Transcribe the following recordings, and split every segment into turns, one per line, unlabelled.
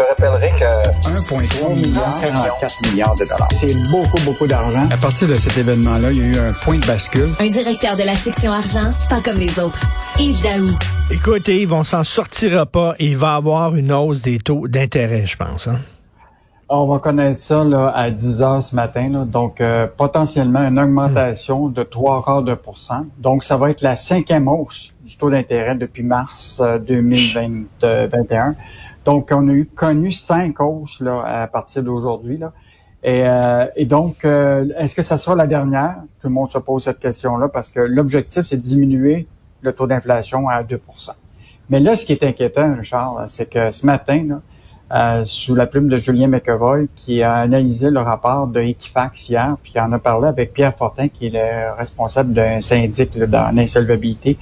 te rappellerai que
1,3 milliard, 44 milliards de dollars. C'est beaucoup, beaucoup d'argent.
À partir de cet événement-là, il y a eu un point de bascule.
Un directeur de la section argent, pas comme les autres. Yves Daou.
Écoute, Yves, on s'en sortira pas et il va avoir une hausse des taux d'intérêt, je pense. Hein?
On va connaître ça là, à 10 heures ce matin. Là. Donc, euh, potentiellement une augmentation de 3 quarts de pourcent. Donc, ça va être la cinquième hausse du taux d'intérêt depuis mars 2021. Donc, on a eu connu cinq hausses là, à partir d'aujourd'hui. Là. Et, euh, et donc, euh, est-ce que ça sera la dernière? Tout le monde se pose cette question-là parce que l'objectif, c'est de diminuer le taux d'inflation à 2% Mais là, ce qui est inquiétant, Richard, c'est que ce matin, là, euh, sous la plume de Julien McEvoy, qui a analysé le rapport de Equifax hier, puis qui en a parlé avec Pierre Fortin, qui est le responsable d'un syndic dans l'insolvabilité.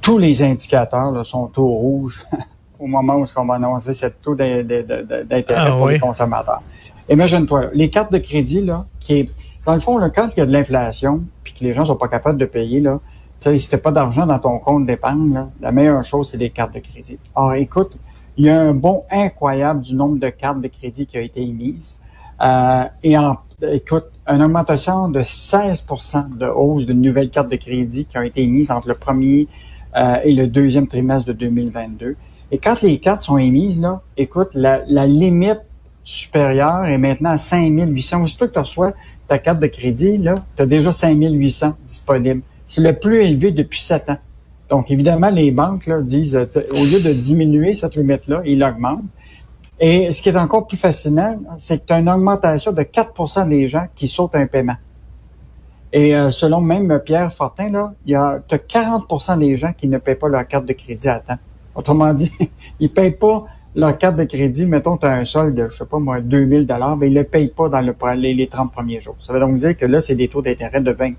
Tous les indicateurs là, sont au rouge au moment où on va annoncer cette taux d'intérêt
ah
pour les consommateurs. Imagine-toi, les cartes de crédit, là, qui est, dans le fond, là, quand il y a de l'inflation, puis que les gens sont pas capables de payer, là, tu sais, si t'as pas d'argent dans ton compte d'épargne, la meilleure chose, c'est des cartes de crédit. Alors, écoute, il y a un bond incroyable du nombre de cartes de crédit qui a été émises. Euh, et en, écoute, une augmentation de 16 de hausse de nouvelles cartes de crédit qui ont été émises entre le premier euh, et le deuxième trimestre de 2022. Et quand les cartes sont émises, là, écoute, la, la limite supérieure est maintenant à 5800. Aussitôt que tu reçois ta carte de crédit, là, tu as déjà 5800 disponibles. C'est le plus élevé depuis 7 ans. Donc, évidemment, les banques là, disent, euh, au lieu de diminuer cette limite-là, ils l'augmentent. Et ce qui est encore plus fascinant, c'est que tu as une augmentation de 4% des gens qui sautent un paiement. Et euh, selon même Pierre Fortin, là, y a as 40% des gens qui ne paient pas leur carte de crédit à temps. Autrement dit, ils payent pas leur carte de crédit, mettons, tu as un solde de, je sais pas moi, 2000 dollars, mais ils le payent pas dans le, les, les 30 premiers jours. Ça veut donc dire que là, c'est des taux d'intérêt de 20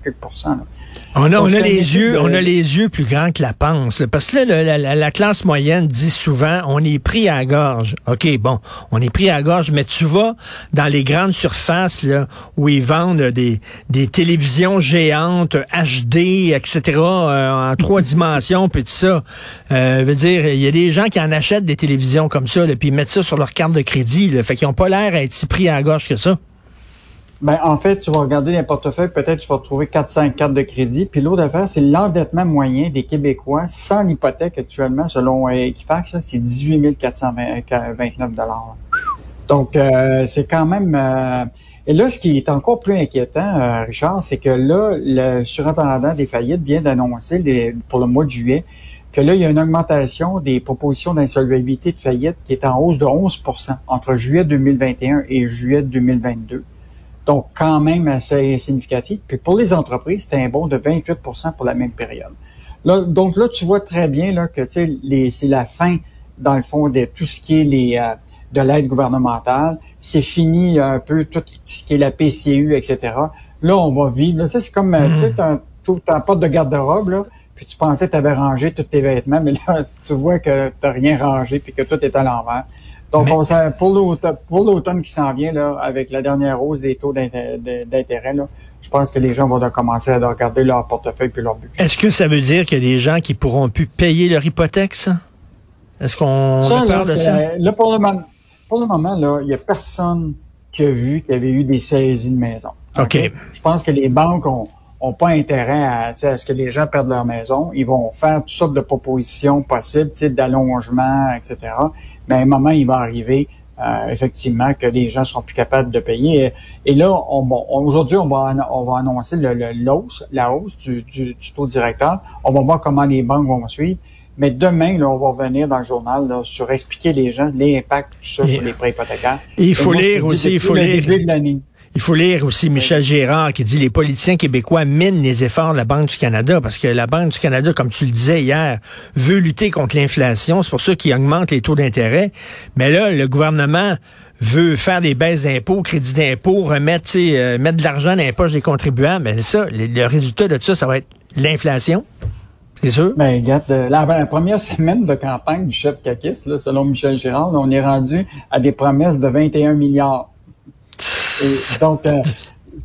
On a, on a les yeux, on a les yeux plus grands que la panse. Parce que là, la, la, classe moyenne dit souvent, on est pris à la gorge. OK, bon, on est pris à la gorge, mais tu vas dans les grandes surfaces là, où ils vendent des, des télévisions géantes, HD, etc., euh, en trois dimensions, puis tout ça. Euh, veut dire, il y a des gens qui en achètent des télévisions comme ça, puis ils mettent ça sur leur carte de crédit. Fait qu'ils n'ont pas l'air à être si pris à la gorge que ça.
Ben, en fait, tu vas regarder les portefeuilles, peut-être tu vas trouver 4-5 cartes de crédit. Puis l'autre affaire, c'est l'endettement moyen des Québécois sans l'hypothèque actuellement, selon Equifax, c'est 18 429 Donc, euh, c'est quand même... Euh, et là, ce qui est encore plus inquiétant, euh, Richard, c'est que là, le surintendant des faillites vient d'annoncer pour le mois de juillet que là, il y a une augmentation des propositions d'insolvabilité de faillite qui est en hausse de 11% entre juillet 2021 et juillet 2022. Donc, quand même assez significatif. Puis pour les entreprises, c'est un bond de 28% pour la même période. Là, donc là, tu vois très bien là, que c'est la fin, dans le fond, de tout ce qui est les euh, de l'aide gouvernementale. C'est fini un peu tout ce qui est la PCU, etc. Là, on va vivre. Là, c'est comme, euh, tu sais, mmh. t'as un porte de garde-robe, là puis tu pensais que tu avais rangé tous tes vêtements, mais là, tu vois que tu n'as rien rangé puis que tout est à l'envers. Donc, on, pour l'automne qui s'en vient, là, avec la dernière hausse des taux d'intérêt, là, je pense que les gens vont commencer à regarder leur portefeuille puis leur budget.
Est-ce que ça veut dire qu'il y a des gens qui pourront plus payer leur hypothèque, ça? Est-ce qu'on parle de ça?
Là, pour le moment, pour le moment, là, il y a personne qui a vu qu'il y avait eu des saisies de maison.
OK.
Je pense que les banques ont, ont pas intérêt à, à ce que les gens perdent leur maison. Ils vont faire toutes sortes de propositions possibles, d'allongement, etc. Mais à un moment, il va arriver euh, effectivement que les gens seront plus capables de payer. Et, là, on, aujourd'hui, on va, on va annoncer le, la hausse du, du, taux directeur. On va voir comment les banques vont suivre. Mais demain, là, on va revenir dans le journal là, sur expliquer les gens l'impact tout ça sur les prêts hypothécaires.
il faut lire aussi, il faut lire. Il faut lire aussi Michel Gérard qui dit les politiciens québécois minent les efforts de la Banque du Canada parce que la Banque du Canada, comme tu le disais hier, veut lutter contre l'inflation. C'est pour ça qu'il augmente les taux d'intérêt. Mais là, le gouvernement veut faire des baisses d'impôts, crédits d'impôts, remettre, euh, mettre de l'argent dans les poches des contribuables. Mais ça, le, résultat de ça, ça va être l'inflation. C'est sûr?
Ben, regarde, euh, la, première semaine de campagne du chef Kakis, selon Michel Gérard, on est rendu à des promesses de 21 milliards donc, euh,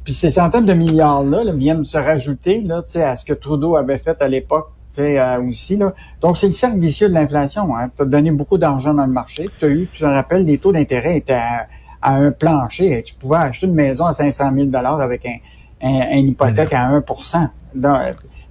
puis ces centaines de milliards-là viennent se rajouter là, à ce que Trudeau avait fait à l'époque tu sais, euh, aussi. Là. Donc, c'est le cercle vicieux de l'inflation. Hein. Tu as donné beaucoup d'argent dans le marché. Tu as eu, tu te rappelles, les taux d'intérêt étaient à, un plancher. Tu pouvais acheter une maison à 500 000 avec un, un, une hypothèque à 1%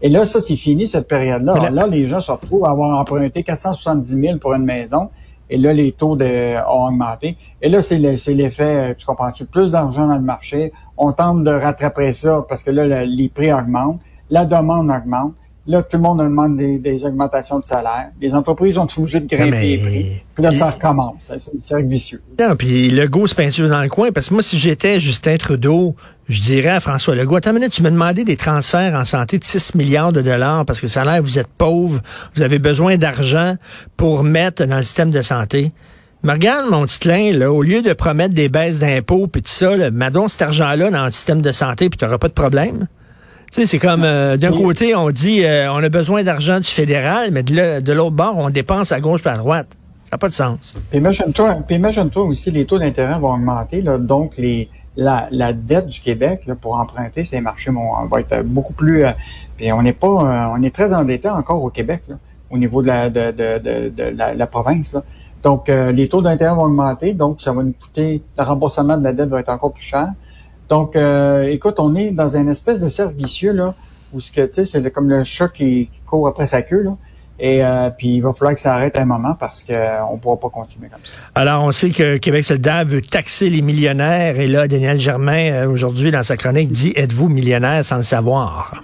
Et là, ça, c'est fini, cette période-là. Là, les gens se retrouvent à avoir emprunté 470 000 pour une maison. Et là, les taux de, ont augmenté. Et là, c'est l'effet, tu comprends-tu, plus d'argent dans le marché. On tente de rattraper ça parce que là, les prix augmentent la demande augmente. Là, tout le monde demande des, des augmentations de salaire. Les entreprises ont obligées de grimper les prix. Puis là, ça recommence. C'est un cercle vicieux.
Non, puis Legault se peinture dans le coin. Parce que moi, si j'étais Justin Trudeau, je dirais à François Legault, attends une minute, tu m'as demandé des transferts en santé de 6 milliards de dollars parce que ça a l'air, vous êtes pauvre, vous avez besoin d'argent pour mettre dans le système de santé. Mais regarde, mon petit là, au lieu de promettre des baisses d'impôts puis tout ça, là, mets donc cet argent-là dans le système de santé puis tu n'auras pas de problème. Sais, c'est comme euh, d'un côté, on dit euh, on a besoin d'argent du fédéral, mais de l'autre bord, on dépense à gauche et à droite. Ça n'a pas de sens.
Puis imagine-toi, imagine aussi, les taux d'intérêt vont augmenter, là, donc les la, la dette du Québec là, pour emprunter ces marchés vont, va être beaucoup plus. Euh, puis on n'est pas, on est très endetté encore au Québec là, au niveau de la de, de, de, la, province. Là. Donc les taux d'intérêt vont augmenter, donc ça va nous coûter le remboursement de la dette va être encore plus cher. Donc, euh, écoute, on est dans un espèce de cercle vicieux, là, où ce que, tu sais, c'est comme le chat qui, court après sa queue, là. Et euh, puis il va falloir que ça arrête un moment parce qu'on ne pourra pas continuer comme ça.
Alors, on sait que Québec solidaire veut taxer les millionnaires. Et là, Daniel Germain, euh, aujourd'hui, dans sa chronique, dit Êtes-vous millionnaire sans le savoir?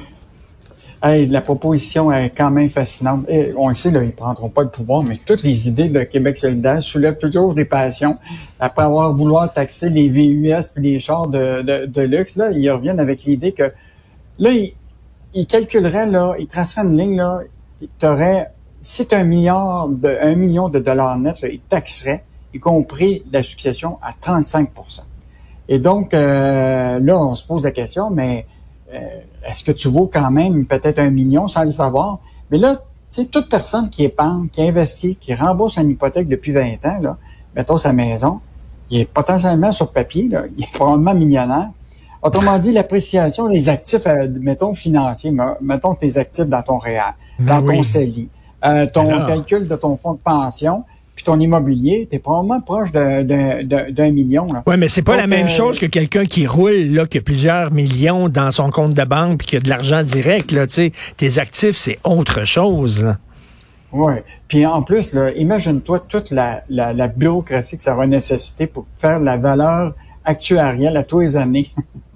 La proposition est quand même fascinante. Et on sait, là, ils prendront pas le pouvoir, mais toutes les idées de Québec solidaire soulèvent toujours des passions. Après avoir vouloir taxer les VUS et les chars de, de, de, luxe, là, ils reviennent avec l'idée que là, ils, ils, calculeraient, là, ils traceraient une ligne, là, t'aurais, si tu un milliard de, un million de dollars net, là, ils taxeraient, y compris la succession, à 35% Et donc, euh, là, on se pose la question, mais est-ce que tu vaux quand même peut-être un million sans le savoir? Mais là, tu sais, toute personne qui épargne, qui investit, qui rembourse une hypothèque depuis 20 ans, là, mettons sa maison, il est potentiellement sur papier, là, il est probablement millionnaire. Autrement dit, l'appréciation des actifs, euh, mettons financiers, mettons tes actifs dans ton réel, ben dans ton CELI, euh, ton calcul de ton fonds de pension, puis ton immobilier, tu es probablement proche d'un million.
Oui, mais c'est pas la même euh, chose que quelqu'un qui roule, là, qui a plusieurs millions dans son compte de banque, puis qui a de l'argent direct. Là, tes actifs, c'est autre chose.
Oui. Puis en plus, imagine-toi toute la, la, bureaucratie que ça va nécessiter pour faire la valeur actuarielle à tous les années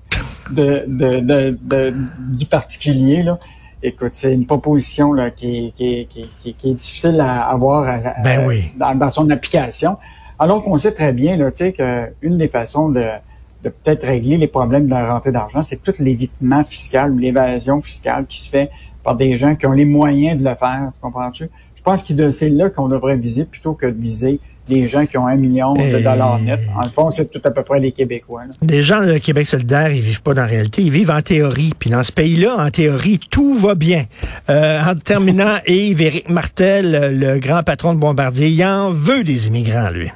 de, de, de, du particulier. Là écoute, c'est une proposition là, qui, qui, qui, qui, est difficile à avoir
ben
dans, son application. Alors qu'on sait très bien là, qu'une des façons de, de peut-être régler les problèmes de la rentrée d'argent, c'est tout l'évitement fiscal ou l'évasion fiscale qui se fait par des gens qui ont les moyens de le faire. Tu comprends-tu? Je pense que c'est là qu'on devrait viser plutôt que de viser les gens qui ont un million de dollars net. En fond, c'est tout à peu près les Québécois.
Les gens de Québec solidaire, ils vivent pas dans la réalité, ils vivent en théorie. Puis dans ce pays-là, en théorie, tout va bien. Euh, en terminant, Yves Éric Martel, le grand patron de Bombardier, il en veut des immigrants, lui.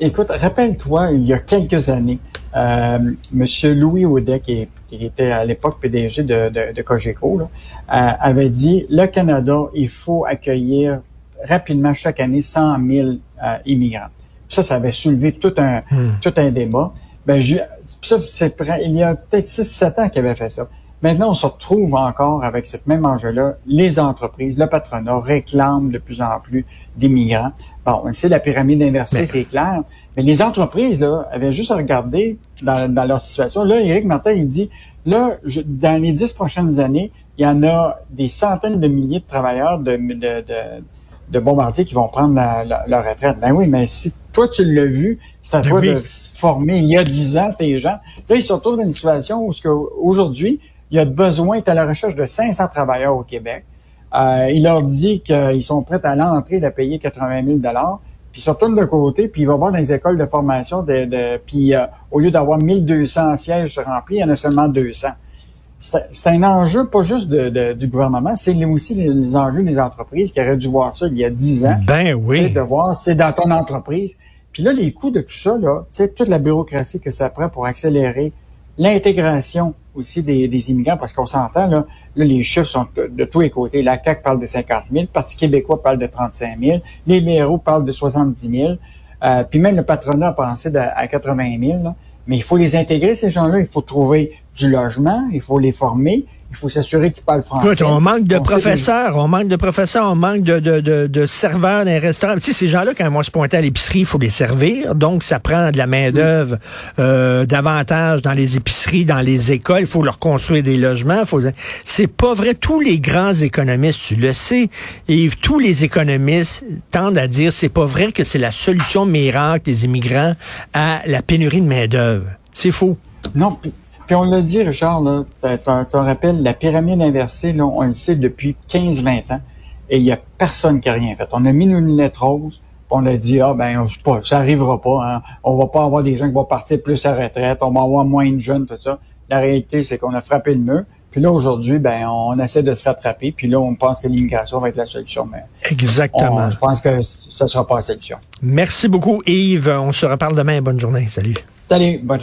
écoute, rappelle-toi, il y a quelques années, euh, Monsieur Louis Audet, qui, était à l'époque PDG de, de, de Cogeco, là, euh, avait dit, le Canada, il faut accueillir rapidement chaque année 100 000 euh, immigrants. Ça, ça avait soulevé tout un, hmm. tout un débat. Ben, je, ça, c'est il y a peut-être 6-7 ans qu'il avait fait ça. Maintenant, on se retrouve encore avec cette même enjeu-là. Les entreprises, le patronat réclament de plus en plus d'immigrants. Bon, c'est la pyramide inversée, c'est clair. Mais les entreprises, là, avaient juste à regarder dans, dans leur situation. Là, Éric Martin, il dit, là, dans les dix prochaines années, il y en a des centaines de milliers de travailleurs de, de, de de bombardiers qui vont prendre leur retraite. Ben oui, mais si toi, tu l'as vu, c'est à ben toi de former il y a dix ans, tes gens. Là, ils se retrouvent dans une situation où aujourd'hui, il y a besoin, tu à la recherche de 500 travailleurs au Québec. Euh, il leur dit qu'ils sont prêts à l'entrée de payer 80 000 puis ils se retournent de côté, puis ils vont voir dans les écoles de formation, de, de puis euh, au lieu d'avoir 1200 sièges remplis, il y en a seulement 200 c'est un enjeu pas juste de, du gouvernement, c'est aussi les, enjeux des entreprises qui auraient dû voir ça il y a dix ans.
Ben oui.
De voir, c'est dans ton entreprise. Puis là, les coûts de tout ça, là, toute la bureaucratie que ça prend pour accélérer l'intégration aussi des, des, immigrants, parce qu'on s'entend, là, là, les chiffres sont de, tous les côtés. La CAQ parle de 50 000, le Parti québécois parle de 35 000, les libéraux parlent de 70 000, euh, puis même le patronat a pensé à 80 000. Là. Mais il faut les intégrer, ces gens-là. Il faut trouver du logement, il faut les former, il faut s'assurer qu'ils parlent français.
Écoute, on manque de professeurs, on manque de professeurs, on manque de, de, de, de serveurs dans les restaurants. Tu sais, ces gens-là, quand moi je pointais à l'épicerie, il faut les servir. Donc, ça prend de la main-d'œuvre euh, davantage dans les épiceries, dans les écoles. Il faut leur construire des logements. Faut... C'est pas vrai. Tous les grands économistes, tu le sais, et tous les économistes tendent à dire c'est pas vrai que c'est la solution miracle des immigrants à la pénurie de main-d'œuvre. C'est faux.
Non, puis on l'a dit, Richard, tu te rappelles, la pyramide inversée, là, on le sait depuis 15-20 ans, et il n'y a personne qui a rien fait. On a mis nos lunettes roses, puis on a dit, ah ben, pas, ça arrivera pas, hein. on va pas avoir des gens qui vont partir plus à retraite, on va avoir moins de jeunes, tout ça. La réalité, c'est qu'on a frappé le mur. Puis là, aujourd'hui, ben, on essaie de se rattraper. Puis là, on pense que l'immigration va être la solution. Mais
Exactement.
je pense que ce ne sera pas la solution.
Merci beaucoup, Yves. On se reparle demain. Bonne journée. Salut.
Salut. Bonne